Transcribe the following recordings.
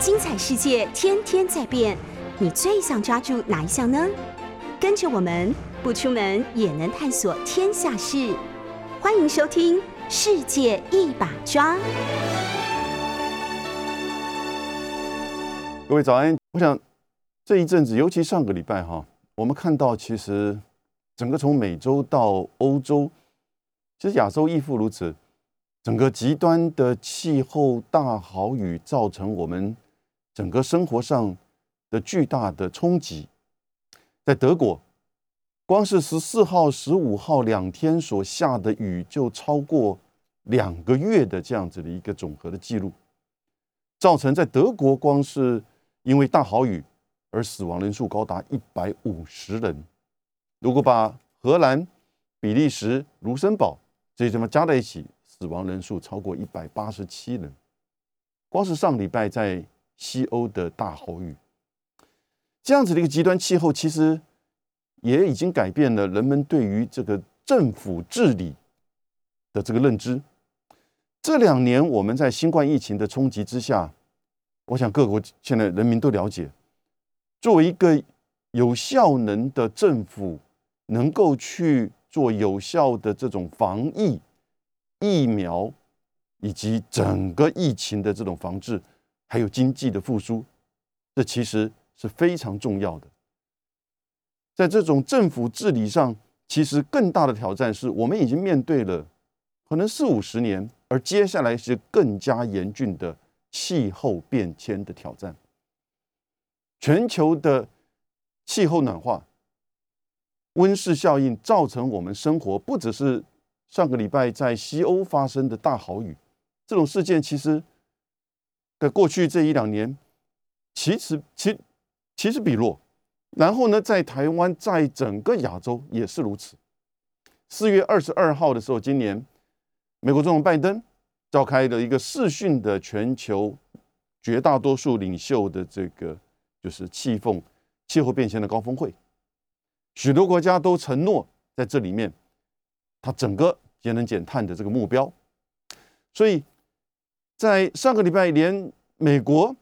精彩世界天天在变，你最想抓住哪一项呢？跟着我们不出门也能探索天下事，欢迎收听《世界一把抓》。各位早安！我想这一阵子，尤其上个礼拜哈，我们看到其实整个从美洲到欧洲，其实亚洲亦复如此。整个极端的气候大豪雨造成我们整个生活上的巨大的冲击。在德国，光是十四号、十五号两天所下的雨就超过两个月的这样子的一个总和的记录，造成在德国光是因为大豪雨而死亡人数高达一百五十人。如果把荷兰、比利时、卢森堡这些地方加在一起，死亡人数超过一百八十七人，光是上礼拜在西欧的大豪雨，这样子的一个极端气候，其实也已经改变了人们对于这个政府治理的这个认知。这两年我们在新冠疫情的冲击之下，我想各国现在人民都了解，作为一个有效能的政府，能够去做有效的这种防疫。疫苗以及整个疫情的这种防治，还有经济的复苏，这其实是非常重要的。在这种政府治理上，其实更大的挑战是我们已经面对了可能四五十年，而接下来是更加严峻的气候变迁的挑战。全球的气候暖化、温室效应造成我们生活不只是。上个礼拜在西欧发生的大豪雨，这种事件其实，在过去这一两年，其实其其实比弱。然后呢，在台湾，在整个亚洲也是如此。四月二十二号的时候，今年美国总统拜登召开了一个视讯的全球绝大多数领袖的这个就是气氛气候变迁的高峰会，许多国家都承诺在这里面。它整个节能减碳的这个目标，所以在上个礼拜，连美国、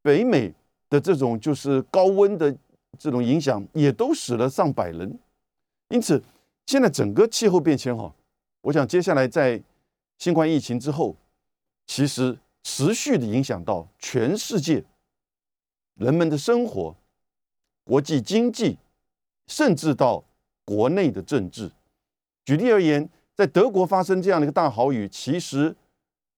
北美的这种就是高温的这种影响，也都死了上百人。因此，现在整个气候变迁哈，我想接下来在新冠疫情之后，其实持续的影响到全世界人们的生活、国际经济，甚至到国内的政治。举例而言，在德国发生这样的一个大豪雨，其实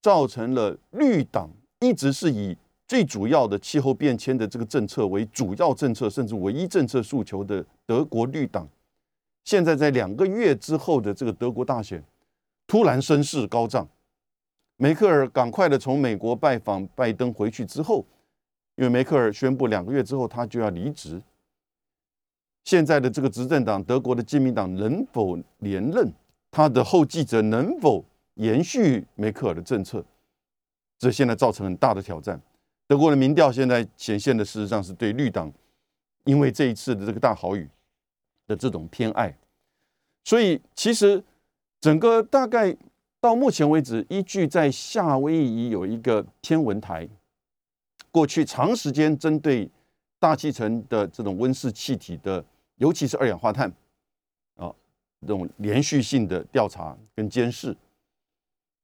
造成了绿党一直是以最主要的气候变迁的这个政策为主要政策，甚至唯一政策诉求的德国绿党，现在在两个月之后的这个德国大选，突然声势高涨。梅克尔赶快的从美国拜访拜登回去之后，因为梅克尔宣布两个月之后他就要离职。现在的这个执政党，德国的基民党能否连任？他的后继者能否延续梅克尔的政策？这现在造成很大的挑战。德国的民调现在显现的，事实上是对绿党，因为这一次的这个大豪雨的这种偏爱。所以，其实整个大概到目前为止，依据在夏威夷有一个天文台，过去长时间针对大气层的这种温室气体的。尤其是二氧化碳，啊，这种连续性的调查跟监视，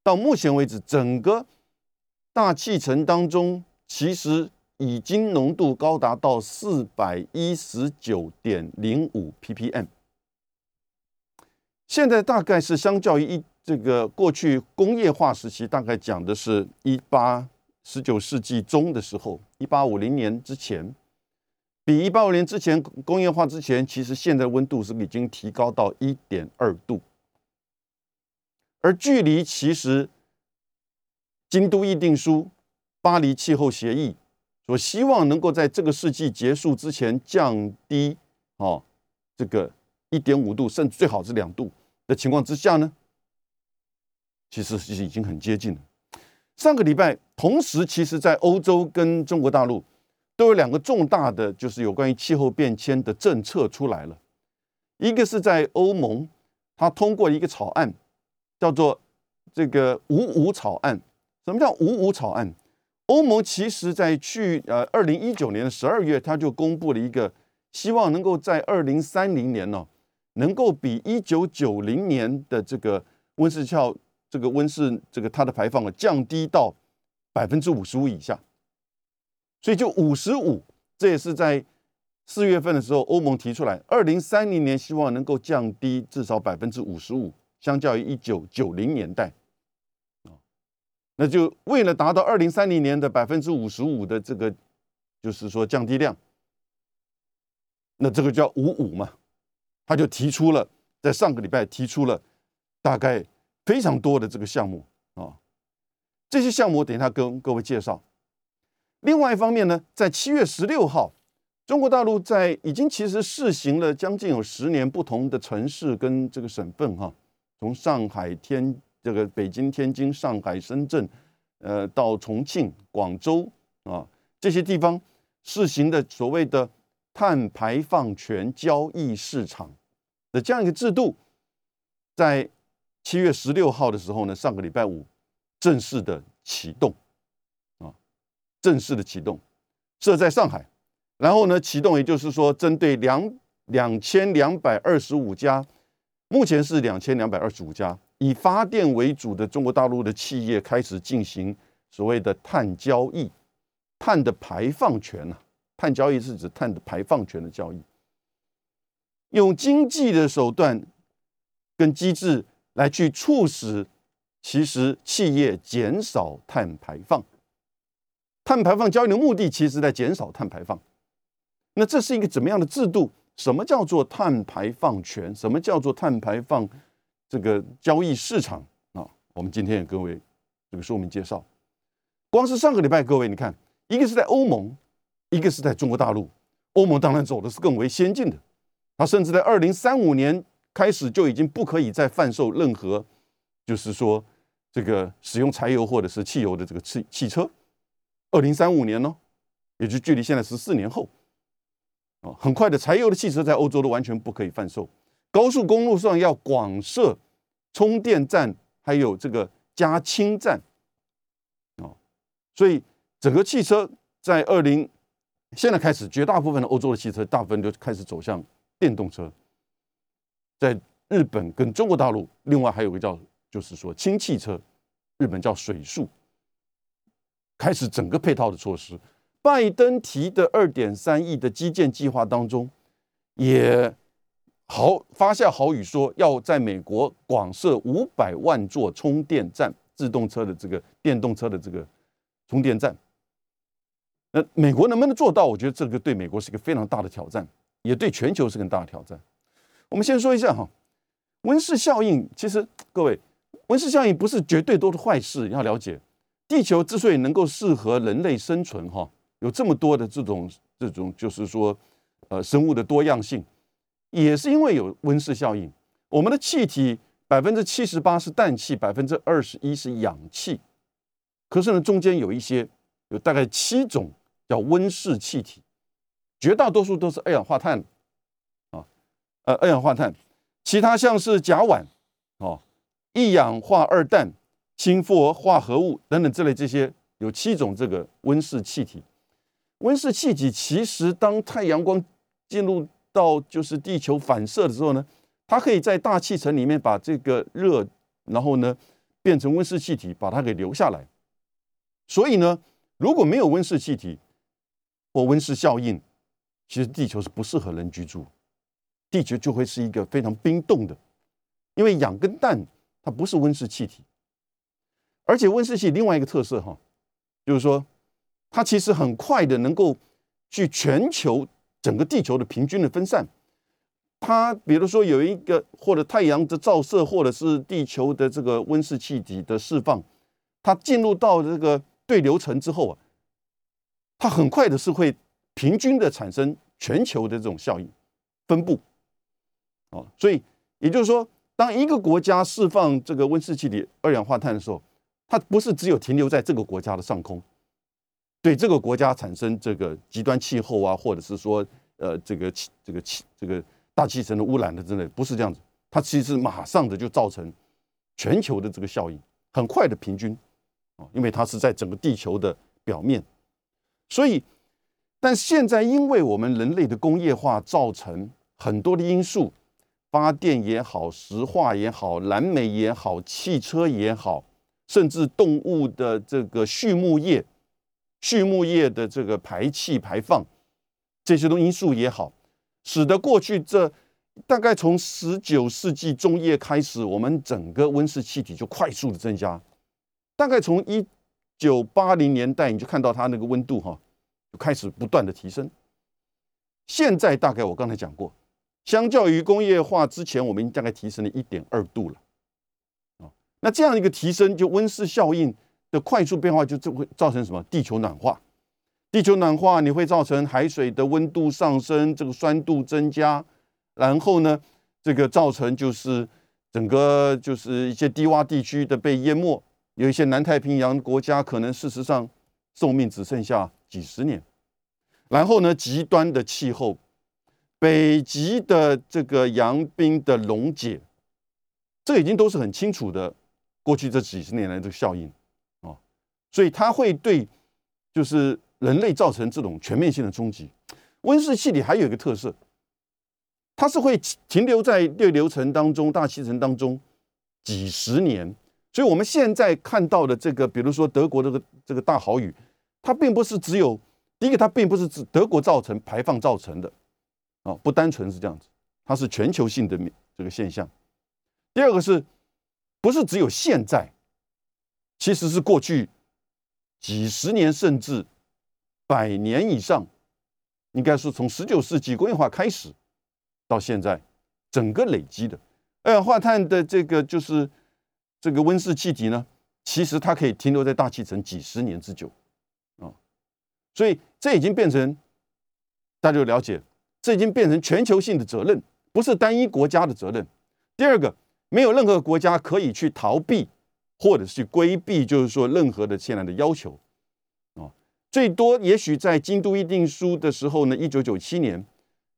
到目前为止，整个大气层当中，其实已经浓度高达到四百一十九点零五 ppm。现在大概是相较于一这个过去工业化时期，大概讲的是一八十九世纪中的时候，一八五零年之前。比一八五年之前工业化之前，其实现在温度是已经提高到一点二度，而距离其实京都议定书、巴黎气候协议所希望能够在这个世纪结束之前降低哦这个一点五度，甚至最好是两度的情况之下呢，其实是已经很接近了。上个礼拜，同时其实在欧洲跟中国大陆。都有两个重大的，就是有关于气候变迁的政策出来了。一个是在欧盟，它通过一个草案，叫做这个“五五草案”。什么叫“五五草案”？“欧盟其实在去呃二零一九年的十二月，他就公布了一个，希望能够在二零三零年呢，能够比一九九零年的这个温室效这个温室这个它的排放啊降低到百分之五十五以下，所以就五十五，这也是在四月份的时候欧盟提出来，二零三零年希望能够降低至少百分之五十五，相较于一九九零年代。啊那就为了达到二零三零年的百分之五十五的这个，就是说降低量，那这个叫五五嘛，他就提出了，在上个礼拜提出了大概非常多的这个项目啊，这些项目等一下跟各位介绍。另外一方面呢，在七月十六号，中国大陆在已经其实试行了将近有十年，不同的城市跟这个省份哈，从上海天。这个北京、天津、上海、深圳，呃，到重庆、广州啊这些地方试行的所谓的碳排放权交易市场的这样一个制度，在七月十六号的时候呢，上个礼拜五正式的启动啊，正式的启动设在上海，然后呢启动，也就是说针对两两千两百二十五家，目前是两千两百二十五家。以发电为主的中国大陆的企业开始进行所谓的碳交易，碳的排放权呢？碳交易是指碳的排放权的交易，用经济的手段跟机制来去促使，其实企业减少碳排放。碳排放交易的目的，其实在减少碳排放。那这是一个怎么样的制度？什么叫做碳排放权？什么叫做碳排放？这个交易市场啊，我们今天也各位这个说明介绍。光是上个礼拜，各位你看，一个是在欧盟，一个是在中国大陆。欧盟当然走的是更为先进的，它甚至在二零三五年开始就已经不可以再贩售任何，就是说这个使用柴油或者是汽油的这个汽汽车。二零三五年呢，也就距离现在十四年后啊，很快的，柴油的汽车在欧洲都完全不可以贩售。高速公路上要广设充电站，还有这个加氢站，哦，所以整个汽车在二零现在开始，绝大部分的欧洲的汽车大部分都开始走向电动车。在日本跟中国大陆，另外还有个叫就是说氢汽车，日本叫水素，开始整个配套的措施。拜登提的二点三亿的基建计划当中，也。好，发下豪语说要在美国广设五百万座充电站，自动车的这个电动车的这个充电站。那美国能不能做到？我觉得这个对美国是一个非常大的挑战，也对全球是个大的挑战。我们先说一下哈，温室效应。其实各位，温室效应不是绝对都是坏事。要了解，地球之所以能够适合人类生存，哈，有这么多的这种这种，就是说，呃，生物的多样性。也是因为有温室效应，我们的气体百分之七十八是氮气，百分之二十一是氧气。可是呢，中间有一些有大概七种叫温室气体，绝大多数都是二氧化碳啊，呃，二氧化碳，其他像是甲烷哦，一氧化二氮、氢氟化合物等等这类这些，有七种这个温室气体。温室气体其实当太阳光进入到就是地球反射的时候呢，它可以在大气层里面把这个热，然后呢变成温室气体，把它给留下来。所以呢，如果没有温室气体或温室效应，其实地球是不适合人居住，地球就会是一个非常冰冻的。因为氧跟氮它不是温室气体，而且温室气另外一个特色哈，就是说它其实很快的能够去全球。整个地球的平均的分散，它比如说有一个或者太阳的照射，或者是地球的这个温室气体的释放，它进入到这个对流层之后啊，它很快的是会平均的产生全球的这种效应分布，哦，所以也就是说，当一个国家释放这个温室气体二氧化碳的时候，它不是只有停留在这个国家的上空。对这个国家产生这个极端气候啊，或者是说，呃，这个气、这个气、这个大气层的污染的之类，不是这样子。它其实马上的就造成全球的这个效应，很快的平均啊，因为它是在整个地球的表面。所以，但现在因为我们人类的工业化造成很多的因素，发电也好，石化也好，蓝莓也好，汽车也好，甚至动物的这个畜牧业、畜牧业的这个排气排放这些东因素也好，使得过去这大概从十九世纪中叶开始，我们整个温室气体就快速的增加，大概从一九八零年代你就看到它那个温度哈。就开始不断的提升，现在大概我刚才讲过，相较于工业化之前，我们大概提升了一点二度了，啊，那这样一个提升，就温室效应的快速变化，就这会造成什么？地球暖化，地球暖化你会造成海水的温度上升，这个酸度增加，然后呢，这个造成就是整个就是一些低洼地区的被淹没，有一些南太平洋国家可能事实上寿命只剩下。几十年，然后呢？极端的气候，北极的这个洋冰的溶解，这已经都是很清楚的。过去这几十年来的效应，所以它会对就是人类造成这种全面性的冲击。温室气体还有一个特色，它是会停留在对流层当中、大气层当中几十年。所以我们现在看到的这个，比如说德国这个这个大豪雨。它并不是只有第一个，它并不是指德国造成排放造成的，啊，不单纯是这样子，它是全球性的这个现象。第二个是，不是只有现在，其实是过去几十年甚至百年以上，应该说从十九世纪工业化开始到现在，整个累积的二氧化碳的这个就是这个温室气体呢，其实它可以停留在大气层几十年之久。啊所以这已经变成大家就了解，这已经变成全球性的责任，不是单一国家的责任。第二个，没有任何国家可以去逃避或者是规避，就是说任何的现在的要求啊。最多也许在京都议定书的时候呢，一九九七年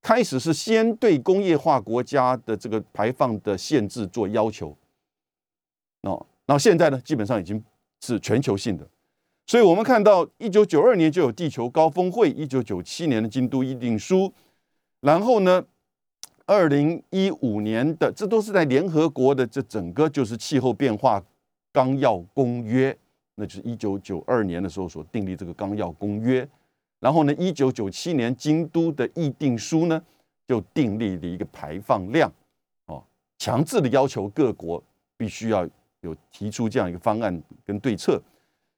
开始是先对工业化国家的这个排放的限制做要求，哦，然后现在呢，基本上已经是全球性的。所以我们看到，一九九二年就有地球高峰会，一九九七年的京都议定书，然后呢，二零一五年的这都是在联合国的这整个就是气候变化纲要公约，那就是一九九二年的时候所订立这个纲要公约，然后呢，一九九七年京都的议定书呢就订立了一个排放量，哦，强制的要求各国必须要有提出这样一个方案跟对策。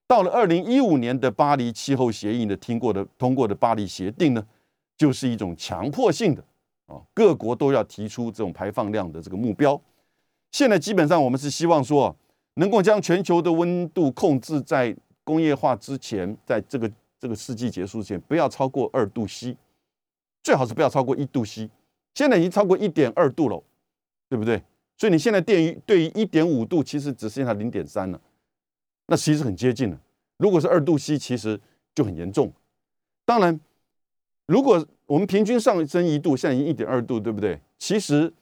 到了二零一五年的巴黎气候协议呢，听过的通过的巴黎协定呢，就是一种强迫性的啊，各国都要提出这种排放量的这个目标。现在基本上我们是希望说，能够将全球的温度控制在工业化之前，在这个这个世纪结束前，不要超过二度 C，最好是不要超过一度 C。现在已经超过一点二度了，对不对？所以你现在电于对于一点五度，其实只剩下零点三了。那其实很接近了。如果是二度 C，其实就很严重。当然，如果我们平均上升一度，现在已经一点二度，对不对？其实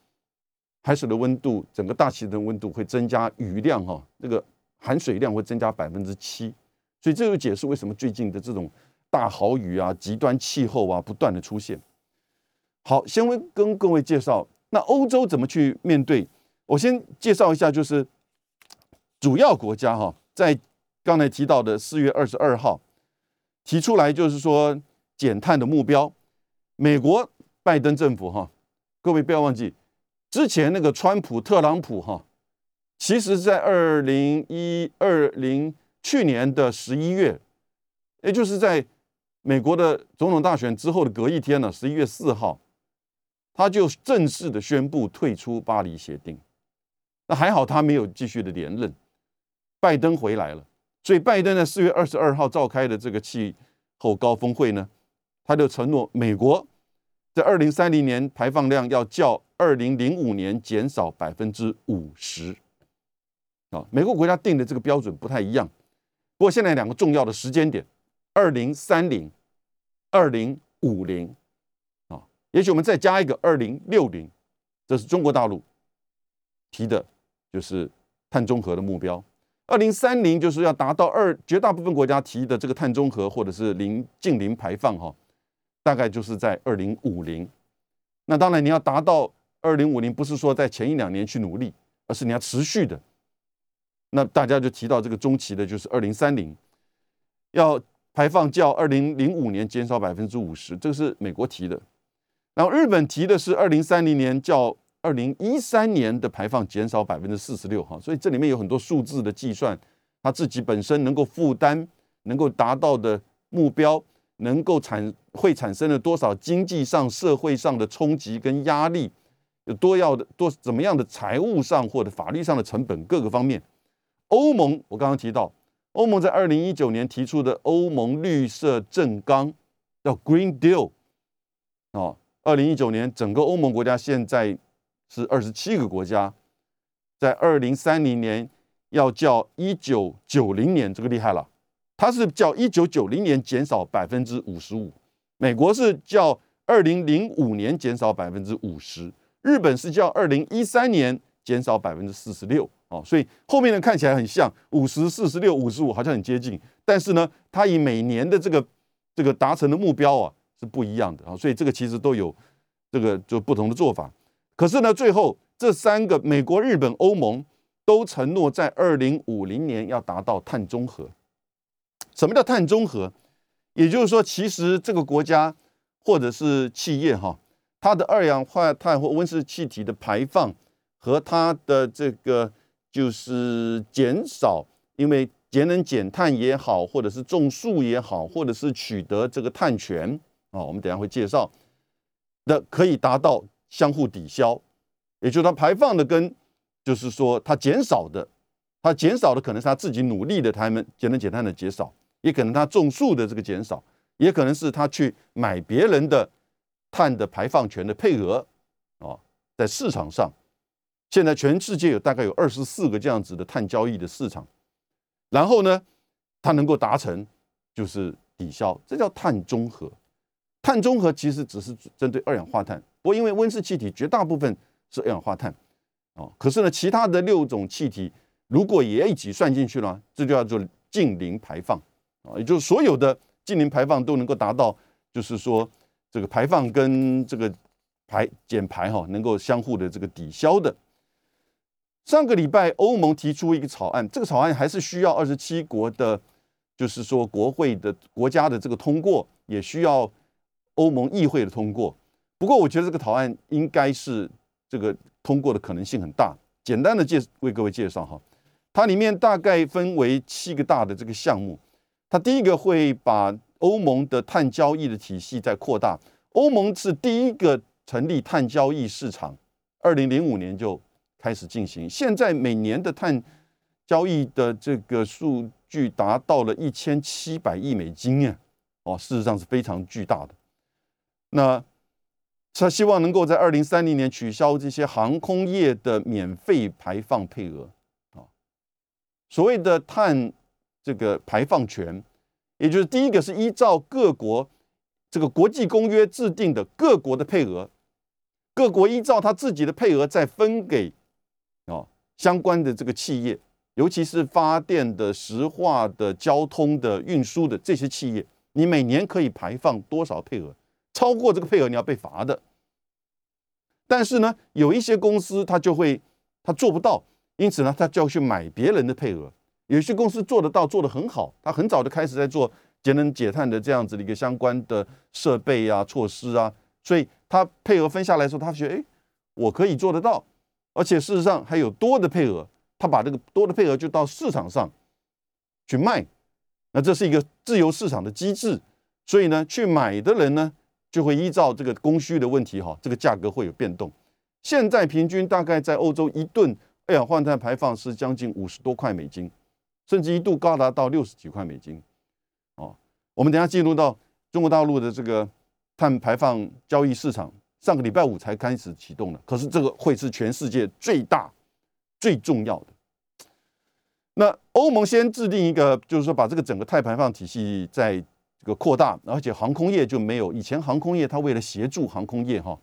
海水的温度，整个大气的温度会增加，雨量哈，那个含水量会增加百分之七。所以这就解释为什么最近的这种大豪雨啊、极端气候啊不断的出现。好，先跟各位介绍，那欧洲怎么去面对？我先介绍一下，就是主要国家哈。在刚才提到的四月二十二号提出来，就是说减碳的目标。美国拜登政府哈，各位不要忘记，之前那个川普、特朗普哈，其实在二零一二零去年的十一月，也就是在美国的总统大选之后的隔一天呢，十一月四号，他就正式的宣布退出巴黎协定。那还好，他没有继续的连任。拜登回来了，所以拜登在四月二十二号召开的这个气候高峰会呢，他就承诺美国在二零三零年排放量要较二零零五年减少百分之五十。啊，每个国家定的这个标准不太一样，不过现在两个重要的时间点：二零三零、二零五零。啊，也许我们再加一个二零六零，这是中国大陆提的，就是碳中和的目标。二零三零就是要达到二，绝大部分国家提的这个碳中和或者是零近零排放哈，大概就是在二零五零。那当然你要达到二零五零，不是说在前一两年去努力，而是你要持续的。那大家就提到这个中期的，就是二零三零，要排放较二零零五年减少百分之五十，这个是美国提的。然后日本提的是二零三零年较二零一三年的排放减少百分之四十六哈，所以这里面有很多数字的计算，它自己本身能够负担、能够达到的目标，能够产会产生了多少经济上、社会上的冲击跟压力，有多要的多怎么样的财务上或者法律上的成本各个方面。欧盟我刚刚提到，欧盟在二零一九年提出的欧盟绿色正纲叫 Green Deal 哦。二零一九年，整个欧盟国家现在是二十七个国家，在二零三零年要叫一九九零年，这个厉害了，它是叫一九九零年减少百分之五十五，美国是叫二零零五年减少百分之五十，日本是叫二零一三年减少百分之四十六，哦，所以后面的看起来很像五十四十六五十五，好像很接近，但是呢，它以每年的这个这个达成的目标啊。是不一样的啊，所以这个其实都有这个就不同的做法。可是呢，最后这三个美国、日本、欧盟都承诺在二零五零年要达到碳中和。什么叫碳中和？也就是说，其实这个国家或者是企业哈，它的二氧化碳或温室气体的排放和它的这个就是减少，因为节能减碳也好，或者是种树也好，或者是取得这个碳权。哦，我们等下会介绍，的可以达到相互抵消，也就是它排放的跟，就是说它减少的，它减少的可能是它自己努力的，他们节能减碳的减少，也可能它种树的这个减少，也可能是他去买别人的碳的排放权的配额，啊，在市场上，现在全世界有大概有二十四个这样子的碳交易的市场，然后呢，它能够达成就是抵消，这叫碳中和。碳中和其实只是针对二氧化碳，不过因为温室气体绝大部分是二氧化碳，哦，可是呢，其他的六种气体如果也一起算进去了，这就叫做近零排放，啊，也就是所有的近零排放都能够达到，就是说这个排放跟这个排减排哈能够相互的这个抵消的。上个礼拜欧盟提出一个草案，这个草案还是需要二十七国的，就是说国会的国家的这个通过，也需要。欧盟议会的通过，不过我觉得这个草案应该是这个通过的可能性很大。简单的介为各位介绍哈，它里面大概分为七个大的这个项目。它第一个会把欧盟的碳交易的体系在扩大。欧盟是第一个成立碳交易市场，二零零五年就开始进行。现在每年的碳交易的这个数据达到了一千七百亿美金呀，哦，事实上是非常巨大的。那他希望能够在二零三零年取消这些航空业的免费排放配额啊，所谓的碳这个排放权，也就是第一个是依照各国这个国际公约制定的各国的配额，各国依照他自己的配额再分给啊相关的这个企业，尤其是发电的、石化的、交通的、运输的这些企业，你每年可以排放多少配额？超过这个配额你要被罚的，但是呢，有一些公司他就会他做不到，因此呢，他就要去买别人的配额。有些公司做得到，做得很好，他很早就开始在做节能减碳的这样子的一个相关的设备啊、措施啊，所以他配额分下来的时候，他觉得哎，我可以做得到，而且事实上还有多的配额，他把这个多的配额就到市场上去卖，那这是一个自由市场的机制，所以呢，去买的人呢。就会依照这个供需的问题，哈，这个价格会有变动。现在平均大概在欧洲一吨二氧化碳排放是将近五十多块美金，甚至一度高达到六十几块美金。哦，我们等下进入到中国大陆的这个碳排放交易市场，上个礼拜五才开始启动的，可是这个会是全世界最大、最重要的。那欧盟先制定一个，就是说把这个整个碳排放体系在。这个扩大，而且航空业就没有以前航空业，它为了协助航空业哈，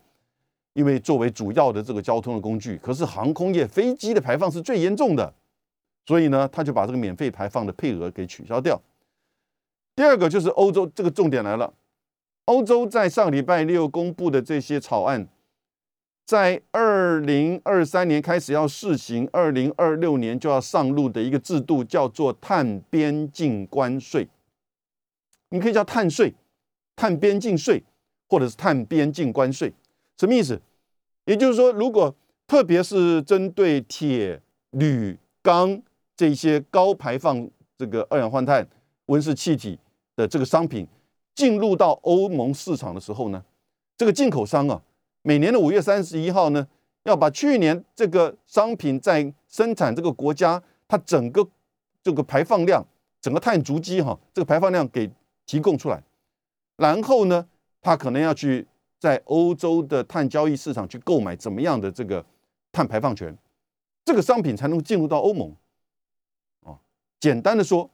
因为作为主要的这个交通的工具，可是航空业飞机的排放是最严重的，所以呢，他就把这个免费排放的配额给取消掉。第二个就是欧洲，这个重点来了，欧洲在上礼拜六公布的这些草案。在二零二三年开始要试行，二零二六年就要上路的一个制度，叫做碳边境关税。你可以叫碳税、碳边境税，或者是碳边境关税，什么意思？也就是说，如果特别是针对铁、铝、钢这些高排放这个二氧化碳温室气体的这个商品进入到欧盟市场的时候呢，这个进口商啊。每年的五月三十一号呢，要把去年这个商品在生产这个国家它整个这个排放量、整个碳足迹哈，这个排放量给提供出来，然后呢，他可能要去在欧洲的碳交易市场去购买怎么样的这个碳排放权，这个商品才能进入到欧盟。简单的说，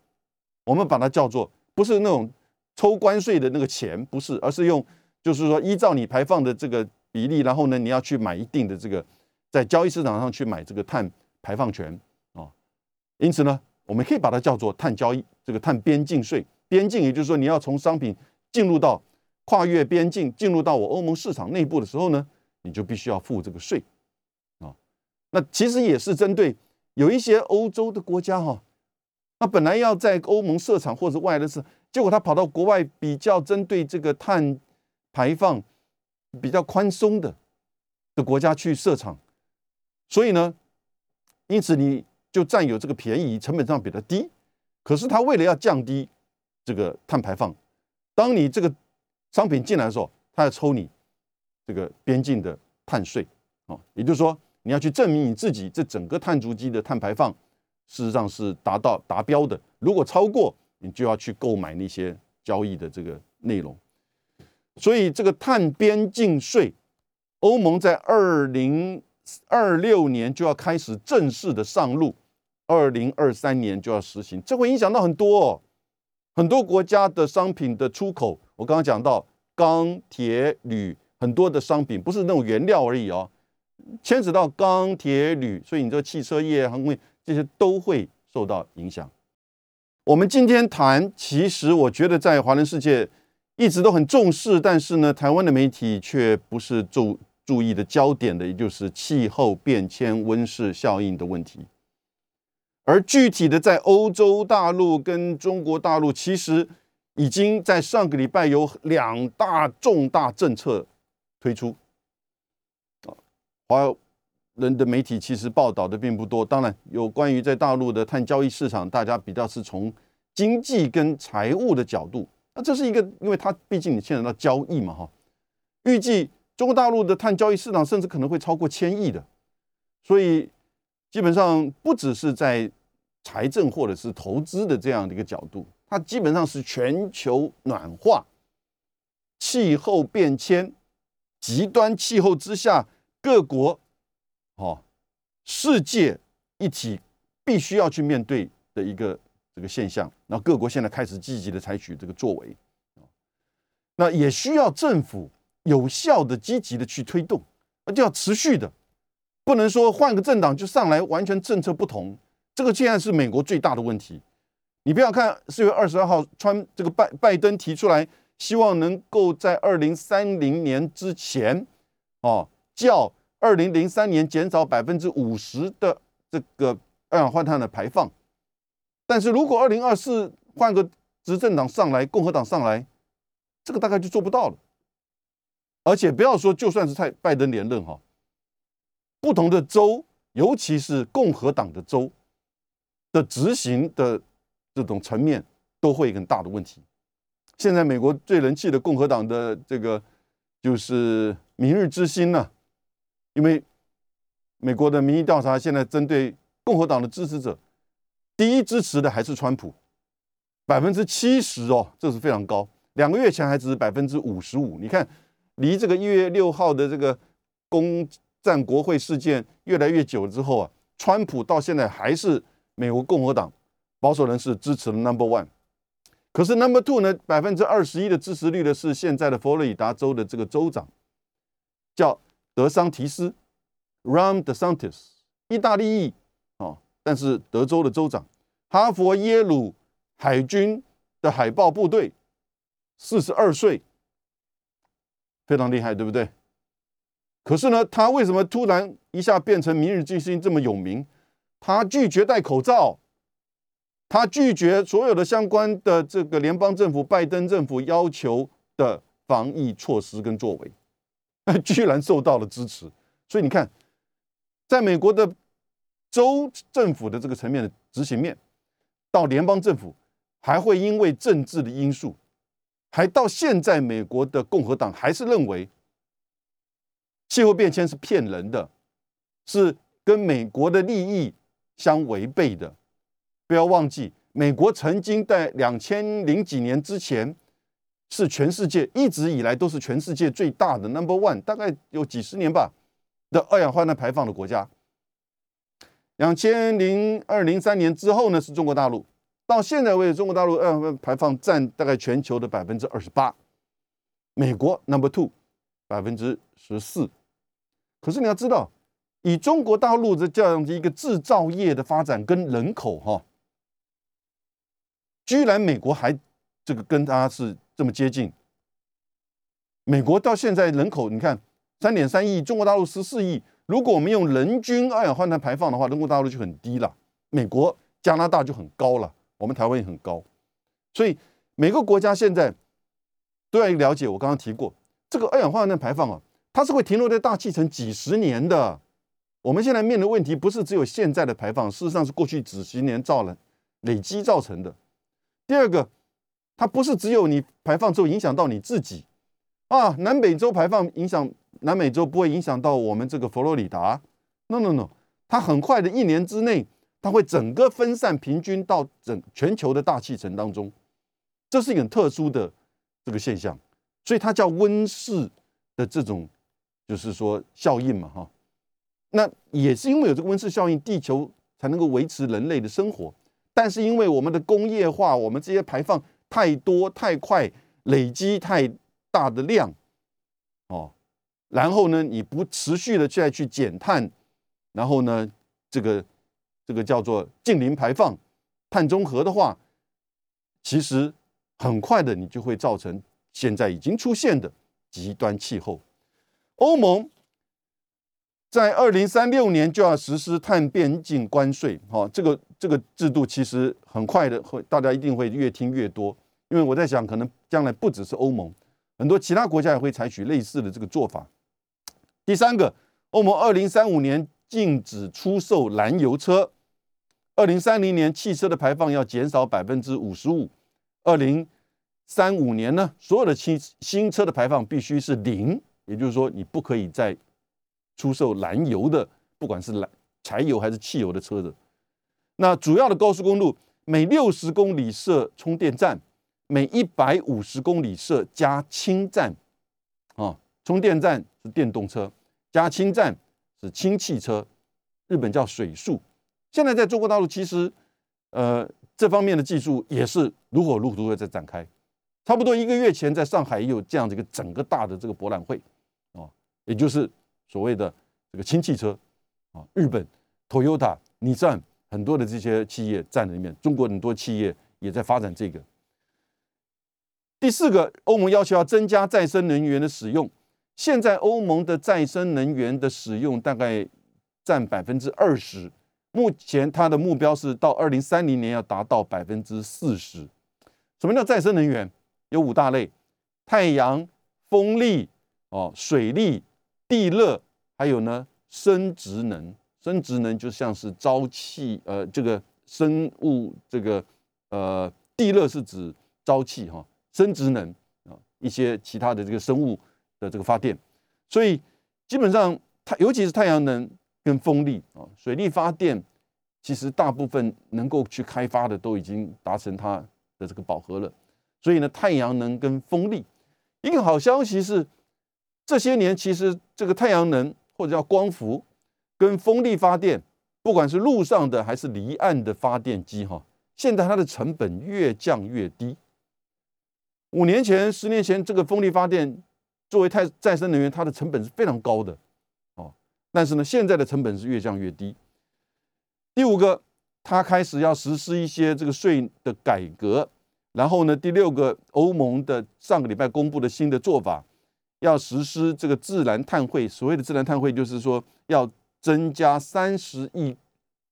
我们把它叫做不是那种抽关税的那个钱，不是，而是用就是说依照你排放的这个。比例，然后呢，你要去买一定的这个，在交易市场上去买这个碳排放权啊。因此呢，我们可以把它叫做碳交易，这个碳边境税。边境也就是说，你要从商品进入到跨越边境，进入到我欧盟市场内部的时候呢，你就必须要付这个税啊。那其实也是针对有一些欧洲的国家哈，那本来要在欧盟设厂或者外的是，结果他跑到国外比较针对这个碳排放。比较宽松的的国家去设厂，所以呢，因此你就占有这个便宜，成本上比较低。可是他为了要降低这个碳排放，当你这个商品进来的时候，他要抽你这个边境的碳税啊，也就是说你要去证明你自己这整个碳足迹的碳排放事实上是达到达标的。如果超过，你就要去购买那些交易的这个内容。所以这个碳边境税，欧盟在二零二六年就要开始正式的上路，二零二三年就要实行，这会影响到很多哦，很多国家的商品的出口。我刚刚讲到钢铁铝很多的商品，不是那种原料而已哦，牵扯到钢铁铝，所以你这个汽车业、航空业这些都会受到影响。我们今天谈，其实我觉得在华人世界。一直都很重视，但是呢，台湾的媒体却不是注注意的焦点的，也就是气候变迁、温室效应的问题。而具体的，在欧洲大陆跟中国大陆，其实已经在上个礼拜有两大重大政策推出。啊，华人的媒体其实报道的并不多。当然，有关于在大陆的碳交易市场，大家比较是从经济跟财务的角度。那这是一个，因为它毕竟你牵扯到交易嘛，哈。预计中国大陆的碳交易市场甚至可能会超过千亿的，所以基本上不只是在财政或者是投资的这样的一个角度，它基本上是全球暖化、气候变迁、极端气候之下各国，哦，世界一体必须要去面对的一个。这个现象，那各国现在开始积极的采取这个作为，那也需要政府有效的、积极的去推动，那就要持续的，不能说换个政党就上来完全政策不同。这个现在是美国最大的问题。你不要看四月二十二号，川这个拜拜登提出来，希望能够在二零三零年之前，哦，叫二零零三年减少百分之五十的这个二氧化碳的排放。但是如果二零二四换个执政党上来，共和党上来，这个大概就做不到了。而且不要说，就算是在拜登连任哈，不同的州，尤其是共和党的州的执行的这种层面，都会很大的问题。现在美国最人气的共和党的这个就是明日之星呢，因为美国的民意调查现在针对共和党的支持者。第一支持的还是川普，百分之七十哦，这是非常高。两个月前还只是百分之五十五。你看，离这个一月六号的这个攻占国会事件越来越久之后啊，川普到现在还是美国共和党保守人士支持的 number one。可是 number two 呢，百分之二十一的支持率的是现在的佛罗里达州的这个州长，叫德桑提斯 （Ram DeSantis），意大利裔。啊但是德州的州长，哈佛、耶鲁海军的海豹部队，四十二岁，非常厉害，对不对？可是呢，他为什么突然一下变成明日之星这么有名？他拒绝戴口罩，他拒绝所有的相关的这个联邦政府、拜登政府要求的防疫措施跟作为，居然受到了支持。所以你看，在美国的州政府的这个层面的执行面，到联邦政府，还会因为政治的因素，还到现在美国的共和党还是认为气候变迁是骗人的，是跟美国的利益。相违背的，不要忘记，美国曾经在两千零几年之前是全世界一直以来都是全世界最大的 number one，大概有几十年吧的二氧化碳排放的国家。两千零二零三年之后呢，是中国大陆，到现在为止，中国大陆二氧化碳排放占大概全球的百分之二十八，美国 number two 百分之十四。可是你要知道。以中国大陆的这样的一个制造业的发展跟人口哈，居然美国还这个跟它是这么接近。美国到现在人口你看三点三亿，中国大陆十四亿。如果我们用人均二氧化碳排放的话，中国大陆就很低了，美国、加拿大就很高了，我们台湾也很高。所以每个国家现在都要了解，我刚刚提过这个二氧化碳排放啊，它是会停留在大气层几十年的。我们现在面临问题不是只有现在的排放，事实上是过去几十年造了累积造成的。第二个，它不是只有你排放之后影响到你自己啊，南美洲排放影响南美洲不会影响到我们这个佛罗里达，no no no，它很快的一年之内，它会整个分散平均到整全球的大气层当中，这是一个很特殊的这个现象，所以它叫温室的这种就是说效应嘛，哈。那也是因为有这个温室效应，地球才能够维持人类的生活。但是因为我们的工业化，我们这些排放太多、太快，累积太大的量，哦，然后呢，你不持续的再去减碳，然后呢，这个这个叫做近零排放、碳中和的话，其实很快的你就会造成现在已经出现的极端气候。欧盟。在二零三六年就要实施碳边境关税，哈，这个这个制度其实很快的会，大家一定会越听越多，因为我在想，可能将来不只是欧盟，很多其他国家也会采取类似的这个做法。第三个，欧盟二零三五年禁止出售燃油车，二零三零年汽车的排放要减少百分之五十五，二零三五年呢，所有的新新车的排放必须是零，也就是说，你不可以再。出售燃油的，不管是燃柴油还是汽油的车子，那主要的高速公路每六十公里设充电站，每一百五十公里设加氢站。啊，充电站是电动车，加氢站是氢汽车，日本叫水速。现在在中国大陆，其实呃这方面的技术也是如火如荼的在展开。差不多一个月前，在上海也有这样的一个整个大的这个博览会，啊，也就是。所谓的这个氢汽车啊，日本 Toyota、尼桑很多的这些企业在里面，中国很多企业也在发展这个。第四个，欧盟要求要增加再生能源的使用。现在欧盟的再生能源的使用大概占百分之二十，目前它的目标是到二零三零年要达到百分之四十。什么叫再生能源？有五大类：太阳、风力、哦水力。地热还有呢，生殖能，生殖能就像是沼气，呃，这个生物，这个呃，地热是指沼气哈，生殖能啊，一些其他的这个生物的这个发电，所以基本上它尤其是太阳能跟风力啊，水力发电，其实大部分能够去开发的都已经达成它的这个饱和了，所以呢，太阳能跟风力，一个好消息是。这些年，其实这个太阳能或者叫光伏跟风力发电，不管是陆上的还是离岸的发电机，哈，现在它的成本越降越低。五年前、十年前，这个风力发电作为太再生能源，它的成本是非常高的，哦，但是呢，现在的成本是越降越低。第五个，它开始要实施一些这个税的改革。然后呢，第六个，欧盟的上个礼拜公布的新的做法，要实施这个自然碳汇。所谓的自然碳汇，就是说要增加三十亿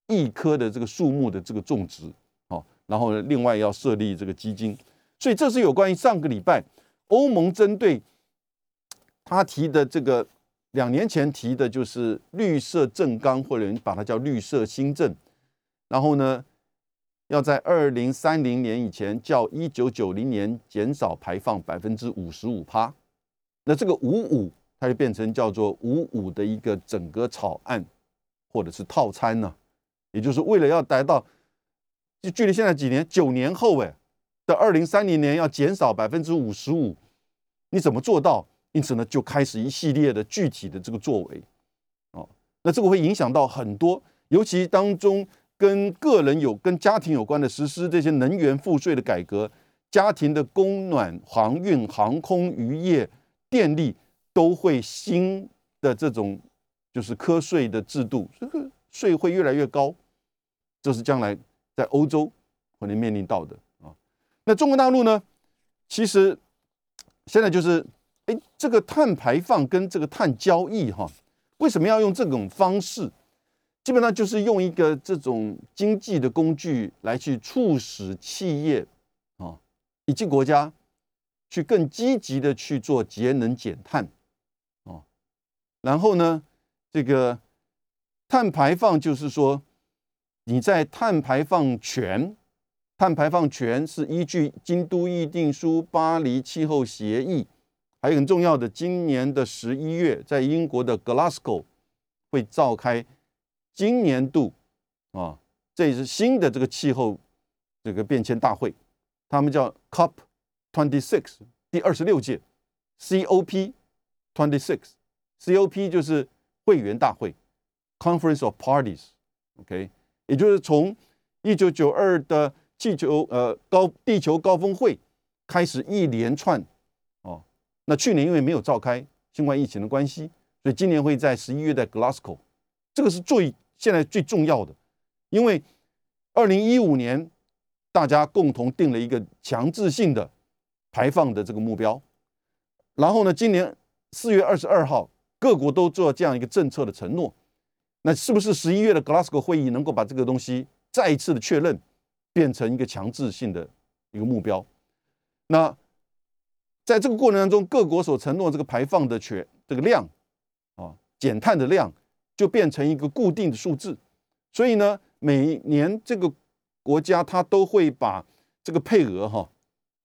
亿棵的这个树木的这个种植。好，然后呢，另外要设立这个基金。所以这是有关于上个礼拜欧盟针对他提的这个两年前提的，就是绿色正纲，或者把它叫绿色新政。然后呢？要在二零三零年以前，较一九九零年减少排放百分之五十五趴，那这个五五，它就变成叫做五五的一个整个草案或者是套餐呢，也就是为了要达到，就距离现在几年，九年后哎的二零三零年要减少百分之五十五，你怎么做到？因此呢，就开始一系列的具体的这个作为，哦，那这个会影响到很多，尤其当中。跟个人有、跟家庭有关的实施这些能源赋税的改革，家庭的供暖、航运、航空、渔业、电力都会新的这种就是科税的制度，这个税会越来越高，这是将来在欧洲可能面临到的啊。那中国大陆呢？其实现在就是，哎，这个碳排放跟这个碳交易哈，为什么要用这种方式？基本上就是用一个这种经济的工具来去促使企业啊以及国家去更积极的去做节能减碳啊，然后呢，这个碳排放就是说你在碳排放权，碳排放权是依据京都议定书、巴黎气候协议，还有很重要的，今年的十一月在英国的 Glasgow 会召开。今年度啊，这也是新的这个气候这个变迁大会，他们叫 COP twenty six 第二十六届 COP twenty six COP 就是会员大会 Conference of Parties，OK，也就是从一九九二的气球呃高地球高峰会开始一连串哦，那去年因为没有召开新冠疫情的关系，所以今年会在十一月在 Glasgow，这个是最。现在最重要的，因为二零一五年大家共同定了一个强制性的排放的这个目标，然后呢，今年四月二十二号，各国都做这样一个政策的承诺，那是不是十一月的 Glasgow 会议能够把这个东西再一次的确认，变成一个强制性的一个目标？那在这个过程当中，各国所承诺这个排放的权这个量啊，减碳的量。就变成一个固定的数字，所以呢，每年这个国家它都会把这个配额哈，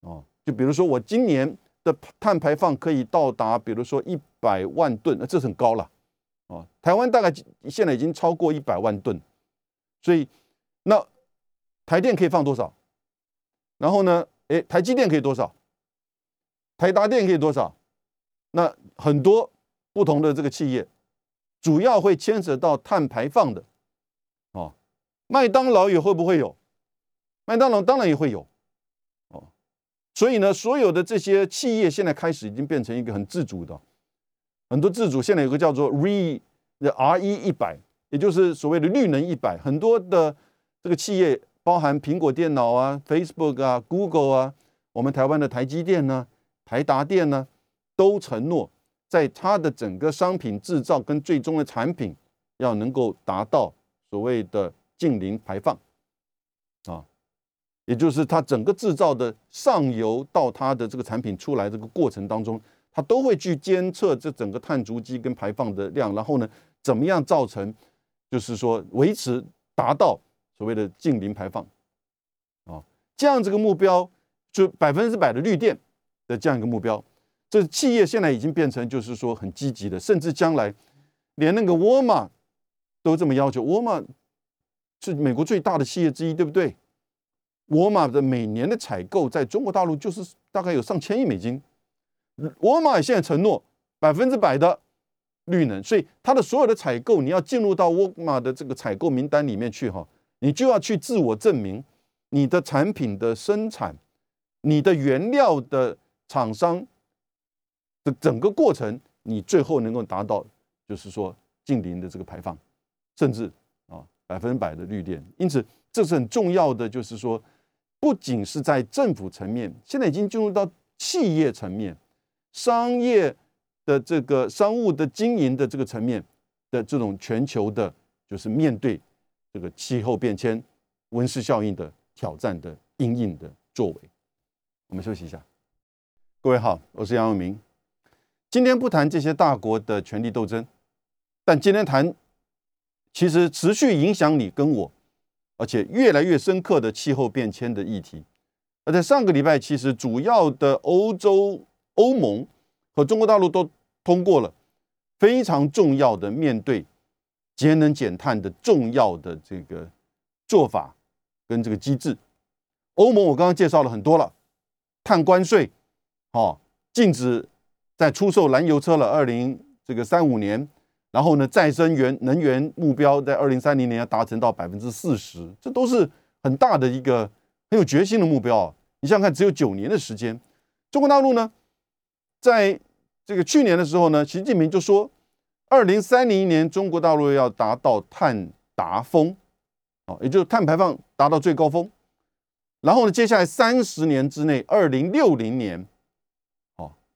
哦，就比如说我今年的碳排放可以到达，比如说一百万吨，那这很高了，哦，台湾大概现在已经超过一百万吨，所以那台电可以放多少？然后呢，诶，台积电可以多少？台达电可以多少？那很多不同的这个企业。主要会牵扯到碳排放的，哦，麦当劳也会不会有？麦当劳当然也会有，所以呢，所有的这些企业现在开始已经变成一个很自主的，很多自主。现在有个叫做 RE 的 R E 一百，也就是所谓的绿能一百，很多的这个企业，包含苹果电脑啊、Facebook 啊、Google 啊，我们台湾的台积电呢、台达电呢，都承诺。在它的整个商品制造跟最终的产品要能够达到所谓的近零排放，也就是它整个制造的上游到它的这个产品出来这个过程当中，它都会去监测这整个碳足迹跟排放的量，然后呢，怎么样造成就是说维持达到所谓的近零排放啊，这样这个目标就百分之百的绿电的这样一个目标。这企业现在已经变成，就是说很积极的，甚至将来连那个沃尔玛都这么要求。沃尔玛是美国最大的企业之一，对不对？沃尔玛的每年的采购在中国大陆就是大概有上千亿美金。沃尔玛现在承诺百分之百的绿能，所以它的所有的采购，你要进入到沃尔玛的这个采购名单里面去哈，你就要去自我证明你的产品的生产、你的原料的厂商。的整个过程，你最后能够达到，就是说近零的这个排放，甚至啊百分之百的绿电。因此，这是很重要的，就是说，不仅是在政府层面，现在已经进入到企业层面、商业的这个商务的经营的这个层面的这种全球的，就是面对这个气候变迁、温室效应的挑战的应应的作为。我们休息一下。各位好，我是杨永明。今天不谈这些大国的权力斗争，但今天谈其实持续影响你跟我，而且越来越深刻的气候变迁的议题。而在上个礼拜，其实主要的欧洲、欧盟和中国大陆都通过了非常重要的面对节能减碳的重要的这个做法跟这个机制。欧盟我刚刚介绍了很多了，碳关税。哦，禁止再出售燃油车了。二零这个三五年，然后呢，再生源能源目标在二零三零年要达成到百分之四十，这都是很大的一个很有决心的目标啊。你想想看，只有九年的时间，中国大陆呢，在这个去年的时候呢，习近平就说，二零三零年中国大陆要达到碳达峰，哦，也就是碳排放达到最高峰。然后呢，接下来三十年之内，二零六零年。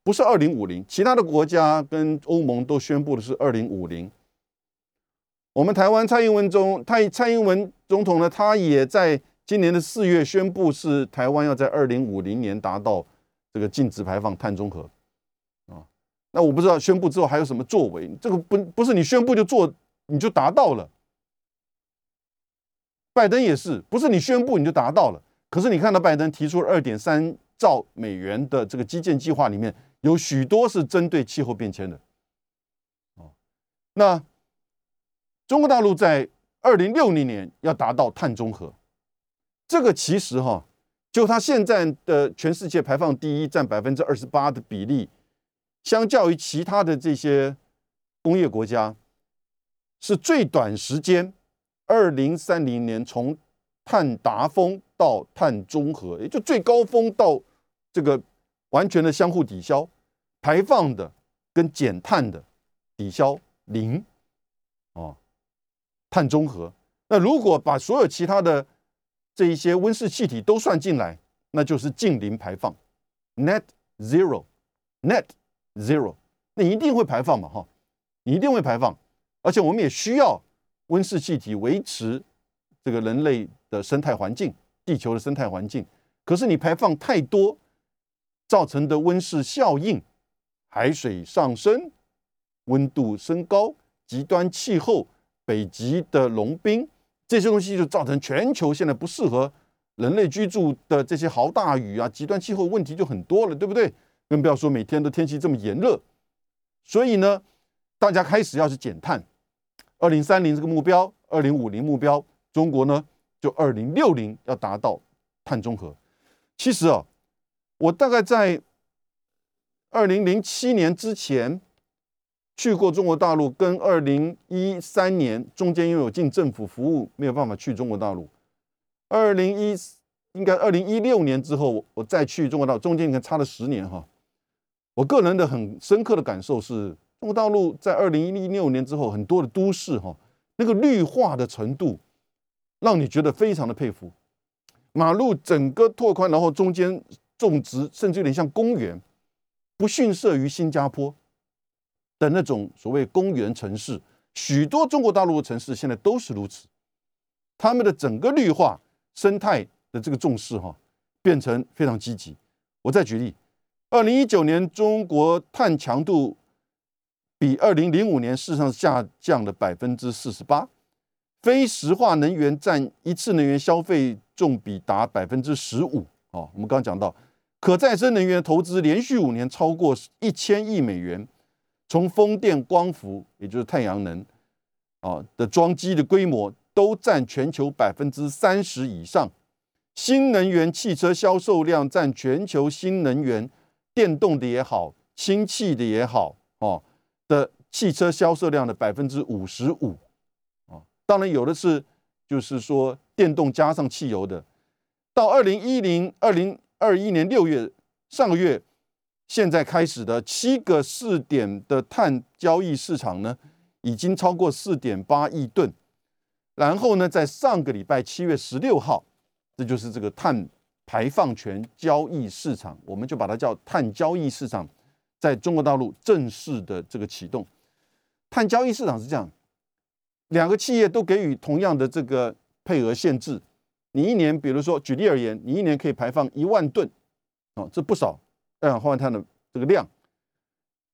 不是二零五零，其他的国家跟欧盟都宣布的是二零五零。我们台湾蔡英文中，蔡蔡英文总统呢，他也在今年的四月宣布，是台湾要在二零五零年达到这个禁止排放碳中和啊。那我不知道宣布之后还有什么作为，这个不不是你宣布就做你就达到了。拜登也是，不是你宣布你就达到了。可是你看到拜登提出二点三兆美元的这个基建计划里面。有许多是针对气候变迁的，哦，那中国大陆在二零六零年要达到碳中和，这个其实哈，就它现在的全世界排放第一，占百分之二十八的比例，相较于其他的这些工业国家，是最短时间，二零三零年从碳达峰到碳中和，也就最高峰到这个。完全的相互抵消，排放的跟减碳的抵消零，哦，碳中和。那如果把所有其他的这一些温室气体都算进来，那就是近零排放，net zero，net zero。那一定会排放嘛，哈，你一定会排放。而且我们也需要温室气体维持这个人类的生态环境，地球的生态环境。可是你排放太多。造成的温室效应、海水上升、温度升高、极端气候、北极的融冰这些东西，就造成全球现在不适合人类居住的这些豪大雨啊、极端气候问题就很多了，对不对？更不要说每天的天气这么炎热。所以呢，大家开始要去减碳，二零三零这个目标，二零五零目标，中国呢就二零六零要达到碳中和。其实啊。我大概在二零零七年之前去过中国大陆，跟二零一三年中间因为有进政府服务，没有办法去中国大陆。二零一应该二零一六年之后，我再去中国大陆，中间你看差了十年哈。我个人的很深刻的感受是，中国大陆在二零一六年之后，很多的都市哈，那个绿化的程度，让你觉得非常的佩服。马路整个拓宽，然后中间。种植甚至有点像公园，不逊色于新加坡的那种所谓公园城市。许多中国大陆的城市现在都是如此，他们的整个绿化生态的这个重视哈，变成非常积极。我再举例，二零一九年中国碳强度比二零零五年事实上下降了百分之四十八，非石化能源占一次能源消费重比达百分之十五。哦，我们刚刚讲到。可再生能源投资连续五年超过一千亿美元，从风电、光伏，也就是太阳能，啊的装机的规模都占全球百分之三十以上。新能源汽车销售量占全球新能源电动的也好，氢气的也好，哦的汽车销售量的百分之五十五。啊，当然有的是，就是说电动加上汽油的，到二零一零二零。二一年六月，上个月，现在开始的七个试点的碳交易市场呢，已经超过四点八亿吨。然后呢，在上个礼拜七月十六号，这就是这个碳排放权交易市场，我们就把它叫碳交易市场，在中国大陆正式的这个启动。碳交易市场是这样，两个企业都给予同样的这个配额限制，你一年，比如说举例而言，你一年可以排放一万吨，哦，这不少二氧化碳的这个量。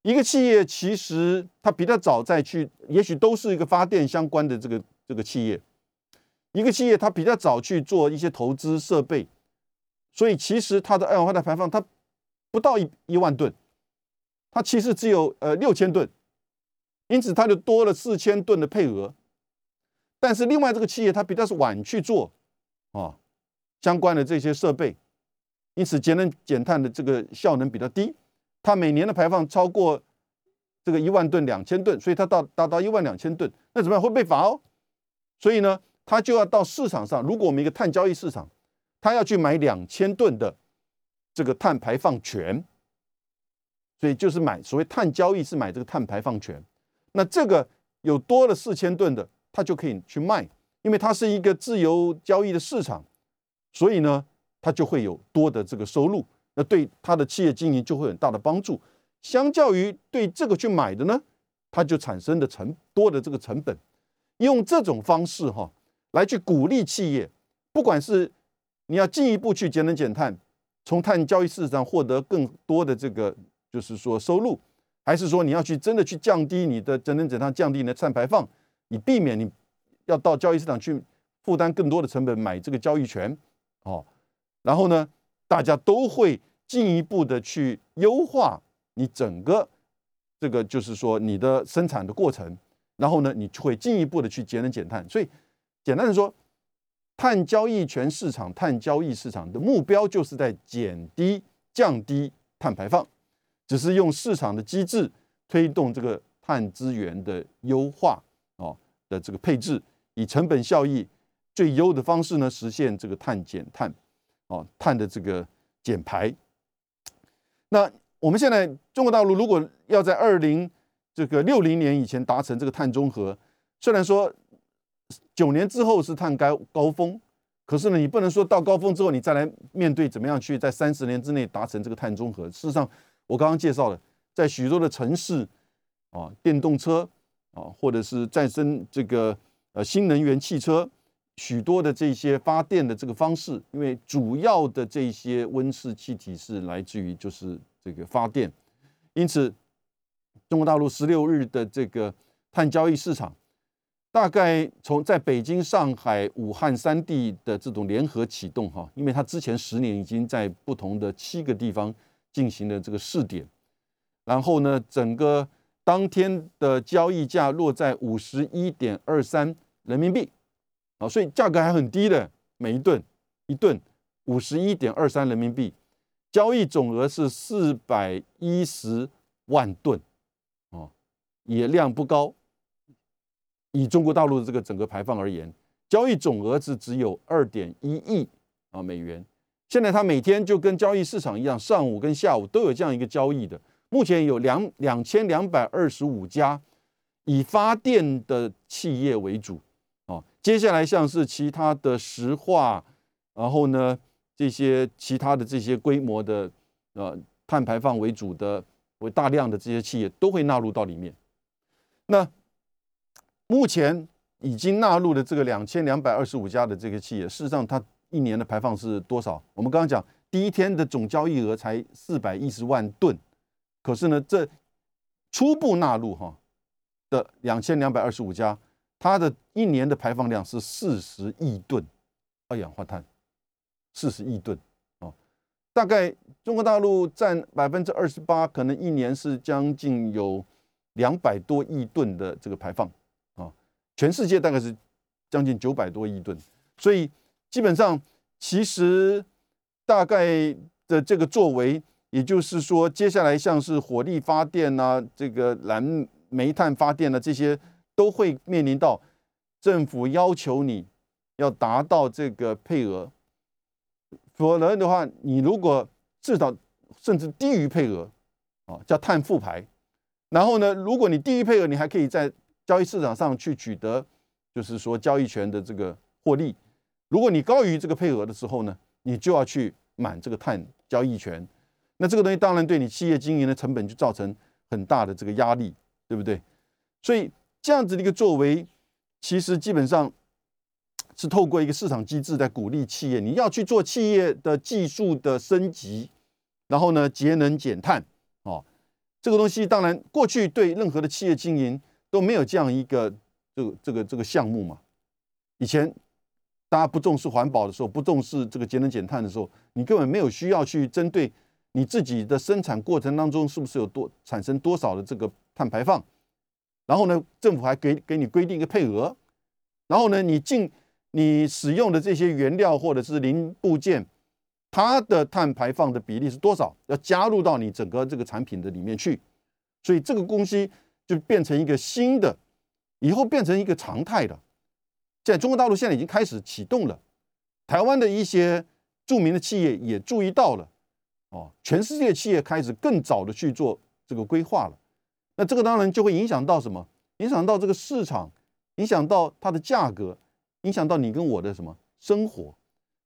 一个企业其实它比较早再去，也许都是一个发电相关的这个这个企业。一个企业它比较早去做一些投资设备，所以其实它的二氧化碳排放它不到一一万吨，它其实只有呃六千吨，因此它就多了四千吨的配额。但是另外这个企业它比较是晚去做啊相关的这些设备，因此节能减碳的这个效能比较低。它每年的排放超过这个一万吨、两千吨，所以它到达到一万两千吨，那怎么样会被罚哦？所以呢，它就要到市场上。如果我们一个碳交易市场，它要去买两千吨的这个碳排放权，所以就是买所谓碳交易是买这个碳排放权。那这个有多了四千吨的，它就可以去卖，因为它是一个自由交易的市场，所以呢，它就会有多的这个收入。那对他的企业经营就会很大的帮助，相较于对这个去买的呢，它就产生的成多的这个成本，用这种方式哈来去鼓励企业，不管是你要进一步去节能减碳，从碳交易市场上获得更多的这个就是说收入，还是说你要去真的去降低你的节能减碳，降低你的碳排放，以避免你要到交易市场去负担更多的成本买这个交易权哦，然后呢？大家都会进一步的去优化你整个这个，就是说你的生产的过程，然后呢，你会进一步的去节能减碳。所以，简单的说，碳交易权市场、碳交易市场的目标就是在减低、降低碳排放，只是用市场的机制推动这个碳资源的优化哦的这个配置，以成本效益最优的方式呢，实现这个碳减碳。哦，碳的这个减排。那我们现在中国大陆如果要在二零这个六零年以前达成这个碳中和，虽然说九年之后是碳高高峰，可是呢，你不能说到高峰之后你再来面对怎么样去在三十年之内达成这个碳中和。事实上，我刚刚介绍了，在许多的城市啊，电动车啊，或者是再生这个呃新能源汽车。许多的这些发电的这个方式，因为主要的这些温室气体是来自于就是这个发电，因此中国大陆十六日的这个碳交易市场，大概从在北京、上海、武汉三地的这种联合启动哈，因为它之前十年已经在不同的七个地方进行了这个试点，然后呢，整个当天的交易价落在五十一点二三人民币。啊，所以价格还很低的，每一吨一吨五十一点二三人民币，交易总额是四百一十万吨，哦，也量不高。以中国大陆的这个整个排放而言，交易总额是只有二点一亿啊美元。现在它每天就跟交易市场一样，上午跟下午都有这样一个交易的。目前有两两千两百二十五家以发电的企业为主。哦接下来像是其他的石化，然后呢，这些其他的这些规模的呃碳排放为主的为大量的这些企业都会纳入到里面。那目前已经纳入的这个两千两百二十五家的这个企业，事实上它一年的排放是多少？我们刚刚讲第一天的总交易额才四百一十万吨，可是呢，这初步纳入哈的两千两百二十五家。它的一年的排放量是四十亿吨二氧化碳，四十亿吨哦，大概中国大陆占百分之二十八，可能一年是将近有两百多亿吨的这个排放啊，全世界大概是将近九百多亿吨，所以基本上其实大概的这个作为，也就是说，接下来像是火力发电啊，这个燃煤炭发电啊这些。都会面临到政府要求你要达到这个配额，否则的话，你如果至少甚至低于配额，啊，叫碳复牌。然后呢，如果你低于配额，你还可以在交易市场上去取得就是说交易权的这个获利。如果你高于这个配额的时候呢，你就要去满这个碳交易权。那这个东西当然对你企业经营的成本就造成很大的这个压力，对不对？所以这样子的一个作为，其实基本上是透过一个市场机制在鼓励企业，你要去做企业的技术的升级，然后呢节能减碳哦。这个东西当然过去对任何的企业经营都没有这样一个这个这个这个项目嘛。以前大家不重视环保的时候，不重视这个节能减碳的时候，你根本没有需要去针对你自己的生产过程当中是不是有多产生多少的这个碳排放。然后呢，政府还给给你规定一个配额，然后呢，你进你使用的这些原料或者是零部件，它的碳排放的比例是多少，要加入到你整个这个产品的里面去，所以这个东西就变成一个新的，以后变成一个常态了。在中国大陆现在已经开始启动了，台湾的一些著名的企业也注意到了，哦，全世界企业开始更早的去做这个规划了。那这个当然就会影响到什么？影响到这个市场，影响到它的价格，影响到你跟我的什么生活？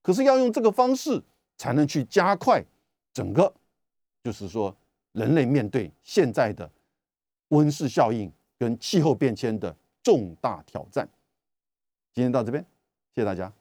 可是要用这个方式才能去加快整个，就是说人类面对现在的温室效应跟气候变迁的重大挑战。今天到这边，谢谢大家。